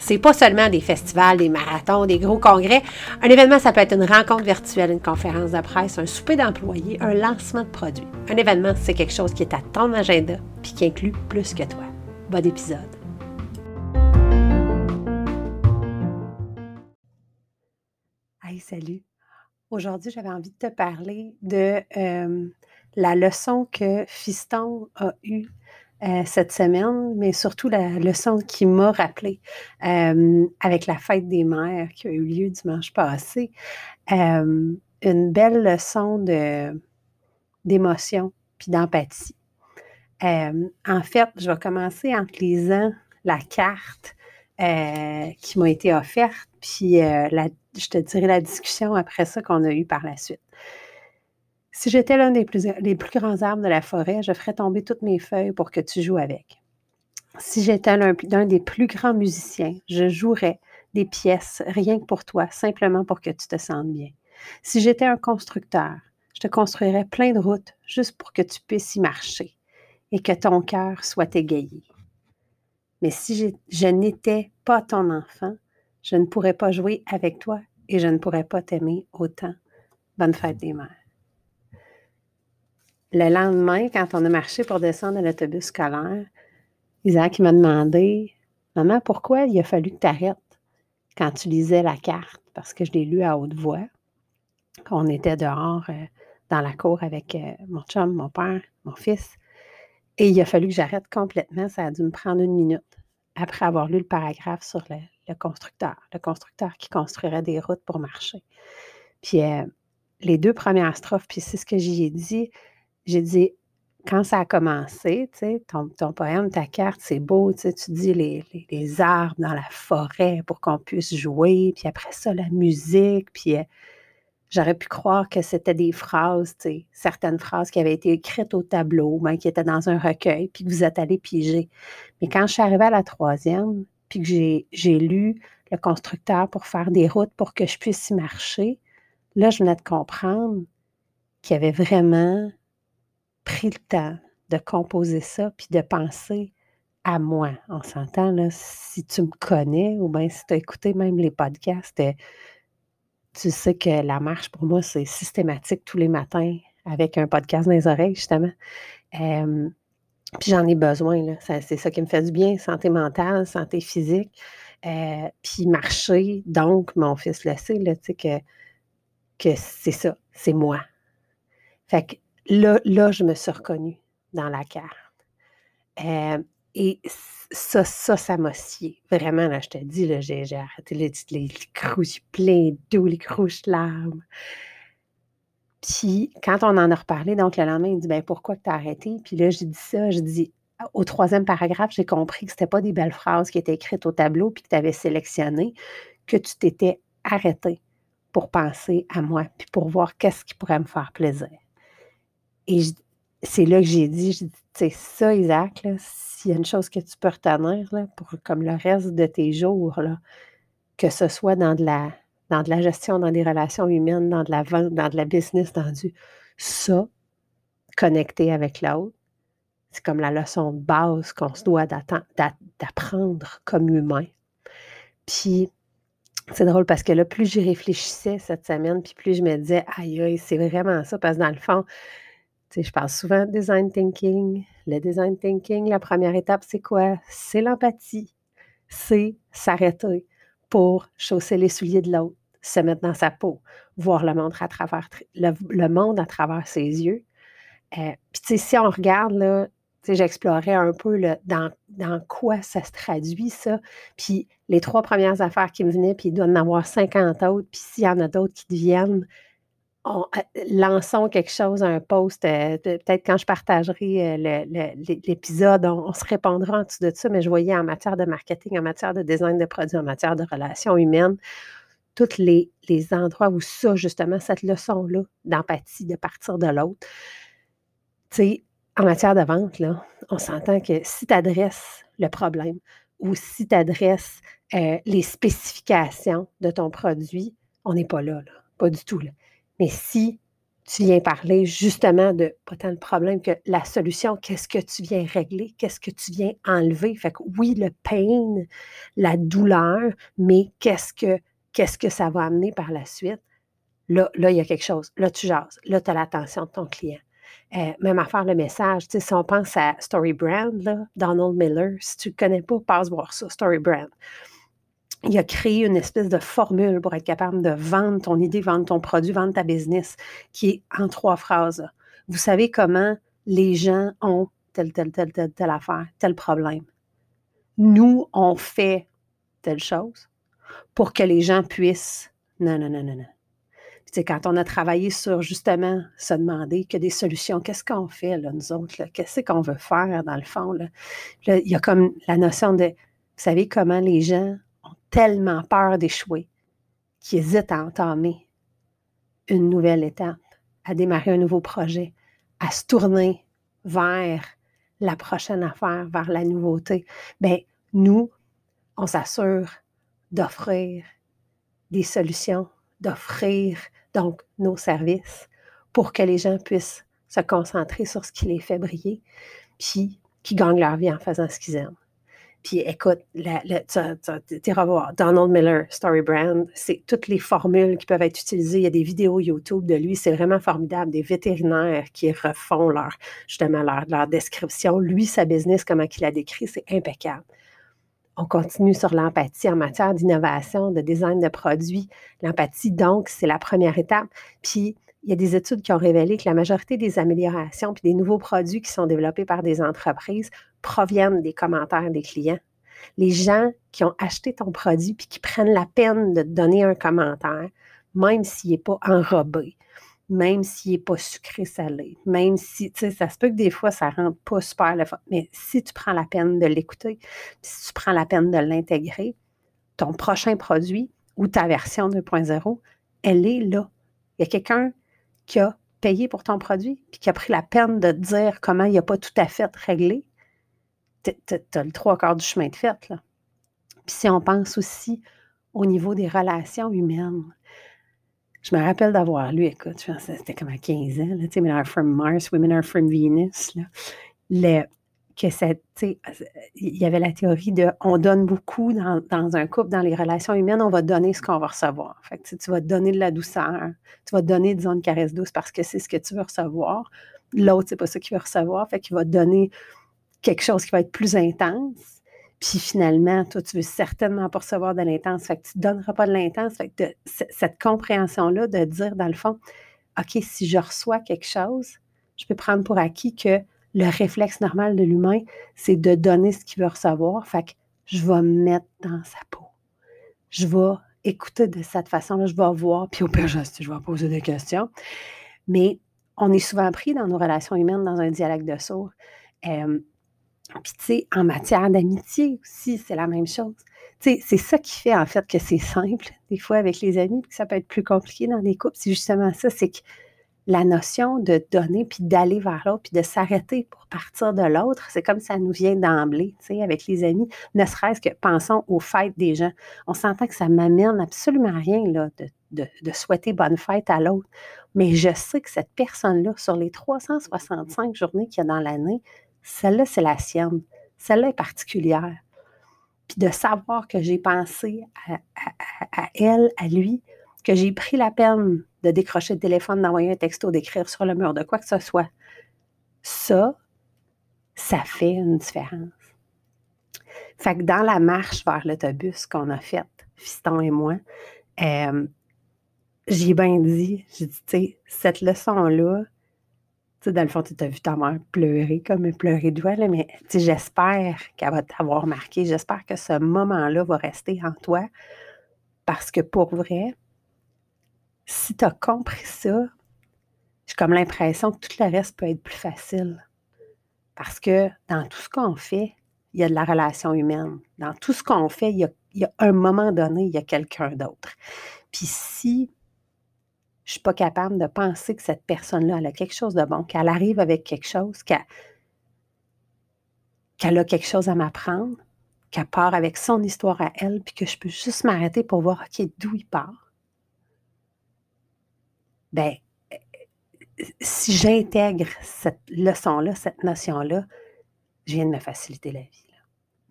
C'est pas seulement des festivals, des marathons, des gros congrès. Un événement, ça peut être une rencontre virtuelle, une conférence de presse, un souper d'employés, un lancement de produits. Un événement, c'est quelque chose qui est à ton agenda puis qui inclut plus que toi. Bon épisode. salut. Aujourd'hui, j'avais envie de te parler de la leçon que Fiston a eue cette semaine, mais surtout la leçon qui m'a rappelé avec la fête des mères qui a eu lieu dimanche passé. une belle leçon de, d'émotion puis d'empathie. en fait, je vais commencer en te lisant la carte qui m'a été offerte, puis je te dirai la discussion après ça qu'on a eue par la suite. Si j'étais l'un des plus, grands arbres de la forêt, je ferais tomber toutes mes feuilles pour que tu joues avec. Si j'étais l'un des plus grands musiciens, je jouerais des pièces rien que pour toi, simplement pour que tu te sentes bien. Si j'étais un constructeur, je te construirais plein de routes juste pour que tu puisses y marcher et que ton cœur soit égayé. Mais si je n'étais pas ton enfant, je ne pourrais pas jouer avec toi et je ne pourrais pas t'aimer autant. Bonne fête des mères. Le lendemain, quand on a marché pour descendre à l'autobus scolaire, Isaac m'a demandé Maman, pourquoi il a fallu que tu arrêtes quand tu lisais la carte? Parce que je l'ai lu à haute voix. On était dehors euh, dans la cour avec euh, mon chum, mon père, mon fils. Et il a fallu que j'arrête complètement. Ça a dû me prendre une minute après avoir lu le paragraphe sur le, le constructeur, le constructeur qui construirait des routes pour marcher. Puis euh, les deux premières strophes, puis c'est ce que j'y ai dit, j'ai dit, quand ça a commencé, tu sais, ton, poème, ta carte, c'est beau, tu dis les, les, arbres dans la forêt pour qu'on puisse jouer, puis après ça, la musique, puis euh, j'aurais pu croire que c'était des phrases, certaines phrases qui avaient été écrites au tableau, mais qui étaient dans un recueil, puis que vous êtes allé piger. Mais quand je suis arrivée à la troisième, puis que j'ai lu le constructeur pour faire des routes pour que je puisse y marcher, là, je venais de comprendre qu'il avait vraiment pris le temps de composer ça, puis de penser à moi. On s'entend, là, si tu me connais, ou bien si tu as écouté même les podcasts, euh, tu sais que la marche, pour moi, c'est systématique tous les matins avec un podcast dans les oreilles, justement. Puis j'en ai besoin, c'est ça qui me fait du bien, santé mentale, santé physique. Euh, puis marcher, donc, mon fils le sait, là, que, que c'est ça, c'est moi. Fait que là, là, je me suis reconnue dans la carte. Euh, et ça, ça, ça m'a scié. Vraiment, là, je te dis, là, j'ai, arrêté les, les, crouches pleins d'eau, les crouches larmes. Puis quand on en a reparlé, donc le lendemain, il dit ben pourquoi tu as arrêté? Puis là, j'ai dit ça, je dis au troisième paragraphe, j'ai compris que ce n'était pas des belles phrases qui étaient écrites au tableau puis que tu avais sélectionné, que tu t'étais arrêté pour penser à moi, puis pour voir qu'est-ce qui pourrait me faire plaisir. Et c'est là que j'ai dit, je dis, c'est ça, Isaac, s'il y a une chose que tu peux retenir pour comme le reste de tes jours, là, que ce soit dans de la dans de la gestion, dans des relations humaines, dans de la vente, dans de la business, dans du ça, connecté avec l'autre. C'est comme la leçon de base qu'on se doit d'apprendre comme humain. Puis, c'est drôle parce que là, plus j'y réfléchissais cette semaine, puis plus je me disais, aïe, aïe, c'est vraiment ça, parce que dans le fond, je parle souvent de design thinking. Le design thinking, la première étape, c'est quoi? C'est l'empathie. C'est s'arrêter pour chausser les souliers de l'autre se mettre dans sa peau, voir le monde à travers, le, monde à travers ses yeux. Euh, puis, si on regarde, j'explorais un peu dans, dans quoi ça se traduit, ça. Puis, les trois premières affaires qui me venaient, puis il doit en avoir 50 autres. Puis, s'il y en a d'autres qui deviennent, on, euh, lançons quelque chose, un post. Euh, peut-être quand je partagerai l'épisode, on, se répondra en dessous de ça, mais je voyais en matière de marketing, en matière de design de produits, en matière de relations humaines, tous les, endroits où ça, justement, cette leçon-là d'empathie, de partir de l'autre, tu sais, en matière de vente, là, on s'entend que si tu adresses le problème ou si tu adresses euh, les spécifications de ton produit, on n'est pas là, là, pas du tout. Là. Mais si tu viens parler justement de pas tant le problème que la solution, qu'est-ce que tu viens régler, qu'est-ce que tu viens enlever? Fait que oui, le pain, la douleur, mais qu'est-ce que, qu'est-ce que ça va amener par la suite? Là, là, il y a quelque chose. Là, tu jases. Là, tu as l'attention de ton client. Euh, même à faire le message, tu sais, si on pense à Story Brand, là, Donald Miller, si tu ne connais pas, passe voir ça, Story Brand il a créé une espèce de formule pour être capable de vendre ton idée, vendre ton produit, vendre ta business, qui est en trois phrases. Vous savez comment les gens ont telle, telle, telle, telle, telle affaire, tel problème. Nous, on fait telle chose pour que les gens puissent. Non, non, non, non, non. Puis, quand on a travaillé sur justement se demander que des solutions, qu'est-ce qu'on fait, nous autres? Qu'est-ce qu'on veut faire, dans le fond? Il y a comme la notion de, vous savez comment les gens tellement peur d'échouer qu'ils hésitent à entamer une nouvelle étape, à démarrer un nouveau projet, à se tourner vers la prochaine affaire, vers la nouveauté. Bien, nous, on s'assure d'offrir des solutions, d'offrir donc nos services pour que les gens puissent se concentrer sur ce qui les fait briller, puis qui gagnent leur vie en faisant ce qu'ils aiment. Puis écoute, tu revoir Donald Miller, Story Brand, c'est toutes les formules qui peuvent être utilisées. Il y a des vidéos YouTube de lui, c'est vraiment formidable. Des vétérinaires qui refont leur, description. Lui, sa business, comment il a décrit, c'est impeccable. On continue sur l'empathie en matière d'innovation, de design de produits. L'empathie, donc, c'est la première étape. Puis, il y a des études qui ont révélé que la majorité des améliorations puis des nouveaux produits qui sont développés par des entreprises proviennent des commentaires des clients. Les gens qui ont acheté ton produit puis qui prennent la peine de te donner un commentaire, même s'il n'est pas enrobé, même s'il n'est pas sucré salé, même si, tu sais, ça se peut que des fois, ça rentre pas super le fun. Mais si tu prends la peine de l'écouter, si tu prends la peine de l'intégrer, ton prochain produit ou ta version 2.0, elle est là. Il y a quelqu'un qui a payé pour ton produit, puis qui a pris la peine de te dire comment il n'a pas tout à fait réglé, tu as le trois quarts du chemin de fait. Là. Puis si on pense aussi au niveau des relations humaines, je me rappelle d'avoir lu, écoute, c'était comme à 15 ans, là, Men are from Mars, Women are from Venus. Là. Le, que il y avait la théorie de on donne beaucoup dans, un couple, dans les relations humaines, on va donner ce qu'on va recevoir. Fait que, tu vas donner de la douceur, tu vas donner, disons, une caresse douce parce que c'est ce que tu veux recevoir. L'autre, c'est pas ça qu'il veut recevoir. Fait qu'il va donner quelque chose qui va être plus intense. Puis finalement, toi, tu veux certainement pas recevoir de l'intense. Fait que tu ne donneras pas de l'intense. Fait que cette compréhension-là de dire, dans le fond, OK, si je reçois quelque chose, je peux prendre pour acquis que le réflexe normal de l'humain, c'est de donner ce qu'il veut recevoir. Fait que je vais me mettre dans sa peau. Je vais écouter de cette façon-là, je vais voir, puis au pire, je, vais poser des questions. Mais on est souvent pris dans nos relations humaines dans un dialogue de sourds. Puis, tu sais, en matière d'amitié aussi, c'est la même chose. Tu sais, c'est ça qui fait en fait que c'est simple, des fois, avec les amis, puis que ça peut être plus compliqué dans des couples. C'est justement ça, c'est que la notion de donner, puis d'aller vers l'autre, puis de s'arrêter pour partir de l'autre, c'est comme ça nous vient d'emblée, tu sais, avec les amis, ne serait-ce que pensons aux fêtes des gens. On s'entend que ça m'amène absolument rien là, de, de, souhaiter bonne fête à l'autre, mais je sais que cette personne-là, sur les 365 journées qu'il y a dans l'année, celle-là, c'est la sienne. Celle-là est particulière. Puis de savoir que j'ai pensé à, elle, à lui, que j'ai pris la peine de décrocher le téléphone, d'envoyer un texto, d'écrire sur le mur, de quoi que ce soit. Ça, ça fait une différence. Fait que dans la marche vers l'autobus qu'on a faite, Fiston et moi, euh, j'ai bien dit, j'ai dit, tu sais, cette leçon-là, sais, dans le fond, tu as vu ta mère pleurer comme pleurer de joie, mais j'espère qu'elle va t'avoir marqué. J'espère que ce moment-là va rester en toi parce que pour vrai, si tu as compris ça, j'ai comme l'impression que tout le reste peut être plus facile. Parce que dans tout ce qu'on fait, il y a de la relation humaine. Dans tout ce qu'on fait, il y, a, un moment donné, il y a quelqu'un d'autre. Puis si je ne suis pas capable de penser que cette personne-là, elle a quelque chose de bon, qu'elle arrive avec quelque chose, qu'elle a quelque chose à m'apprendre, qu'elle part avec son histoire à elle, puis que je peux juste m'arrêter pour voir, OK, d'où il part? Ben, si j'intègre cette leçon-là, cette notion-là, je viens de me faciliter la vie.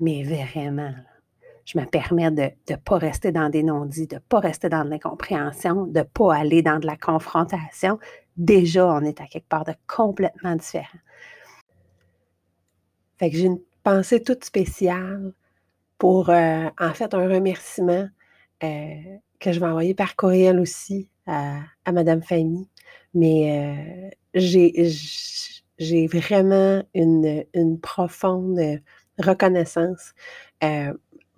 Mais vraiment, je me permets de ne pas rester dans des non-dits, de ne pas rester dans de l'incompréhension, de ne pas aller dans de la confrontation. Déjà, on est à quelque part de complètement différent. Fait que j'ai une pensée toute spéciale pour, euh, en fait, un remerciement euh, que je vais envoyer par courriel aussi à, à Madame Fanny. Mais euh, j'ai vraiment une, profonde reconnaissance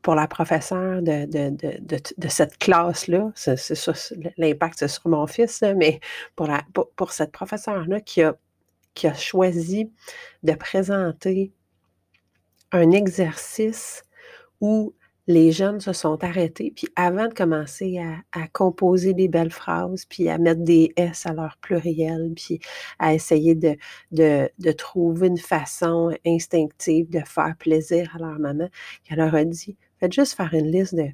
pour la professeure de, de, de, de cette classe-là, c'est ça, l'impact sur mon fils, mais pour, la, pour, cette professeure-là qui a, qui a choisi de présenter un exercice où les jeunes se sont arrêtés, puis avant de commencer à, composer des belles phrases, puis à mettre des S à leur pluriel, puis à essayer de, de, de trouver une façon instinctive de faire plaisir à leur maman, elle leur a dit, Faites juste faire une liste de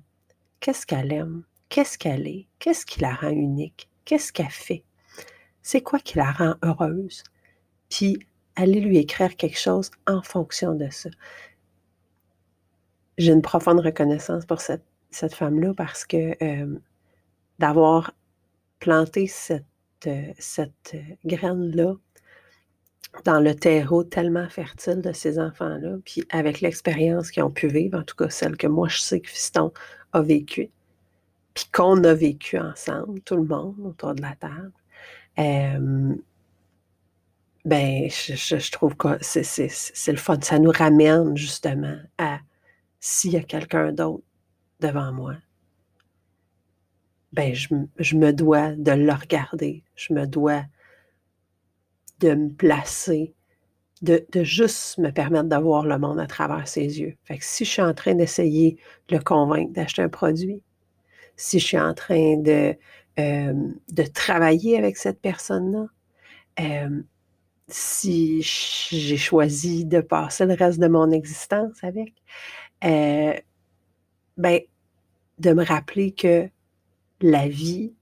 qu'est-ce qu'elle aime, qu'est-ce qu'elle est, qu'est-ce qui la rend unique, qu'est-ce qu'elle fait, c'est quoi qui la rend heureuse, puis allez lui écrire quelque chose en fonction de ça. J'ai une profonde reconnaissance pour cette, femme-là parce que euh, d'avoir planté cette, euh, cette euh, graine-là dans le terreau tellement fertile de ces enfants-là, puis avec l'expérience qu'ils ont pu vivre, en tout cas celle que moi je sais que Fiston a vécue, puis qu'on a vécu ensemble, tout le monde autour de la table, ben, je, trouve que c'est le fun. Ça nous ramène justement à s'il y a quelqu'un d'autre devant moi, ben, je, je me dois de le regarder, je me dois de me placer, de, juste me permettre de voir le monde à travers ses yeux. Fait que si je suis en train d'essayer de le convaincre d'acheter un produit, si je suis en train de, euh, de travailler avec cette personne-là, euh, si j'ai choisi de passer le reste de mon existence avec, euh, ben, de me rappeler que la vie,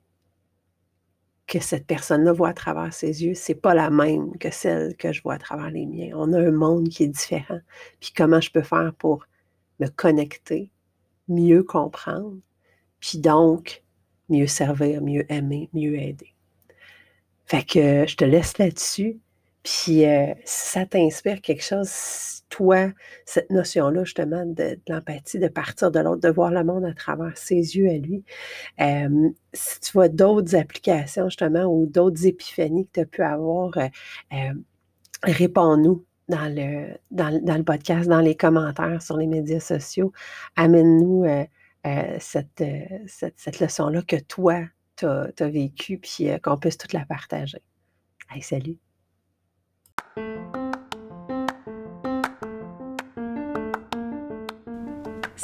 que cette personne-là voit à travers ses yeux, c'est pas la même que celle que je vois à travers les miens. On a un monde qui est différent. Puis comment je peux faire pour me connecter, mieux comprendre, puis donc mieux servir, mieux aimer, mieux aider. Fait que je te laisse là-dessus. Puis euh, ça t'inspire quelque chose, toi, cette notion-là, justement, de, l'empathie, de partir de l'autre, de voir le monde à travers ses yeux à lui, euh, si tu vois d'autres applications, justement, ou d'autres épiphanies que tu as pu avoir, euh, réponds-nous dans le, dans, le podcast, dans les commentaires sur les médias sociaux. Amène-nous cette, cette, leçon-là que toi, tu as vécue, puis qu'on puisse toute la partager. Allez, salut!